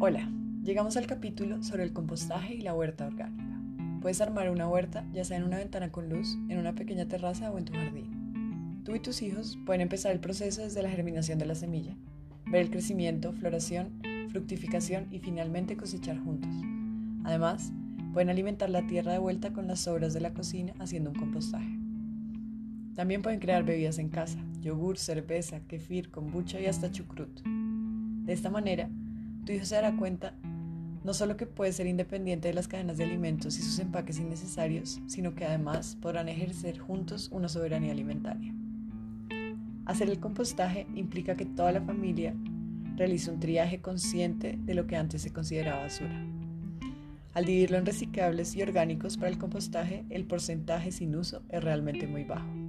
Hola, llegamos al capítulo sobre el compostaje y la huerta orgánica. Puedes armar una huerta ya sea en una ventana con luz, en una pequeña terraza o en tu jardín. Tú y tus hijos pueden empezar el proceso desde la germinación de la semilla, ver el crecimiento, floración, fructificación y finalmente cosechar juntos. Además, pueden alimentar la tierra de vuelta con las sobras de la cocina haciendo un compostaje. También pueden crear bebidas en casa, yogur, cerveza, kefir, kombucha y hasta chucrut. De esta manera, tu hijo se dará cuenta no solo que puede ser independiente de las cadenas de alimentos y sus empaques innecesarios, sino que además podrán ejercer juntos una soberanía alimentaria. Hacer el compostaje implica que toda la familia realice un triaje consciente de lo que antes se consideraba basura. Al dividirlo en reciclables y orgánicos para el compostaje, el porcentaje sin uso es realmente muy bajo.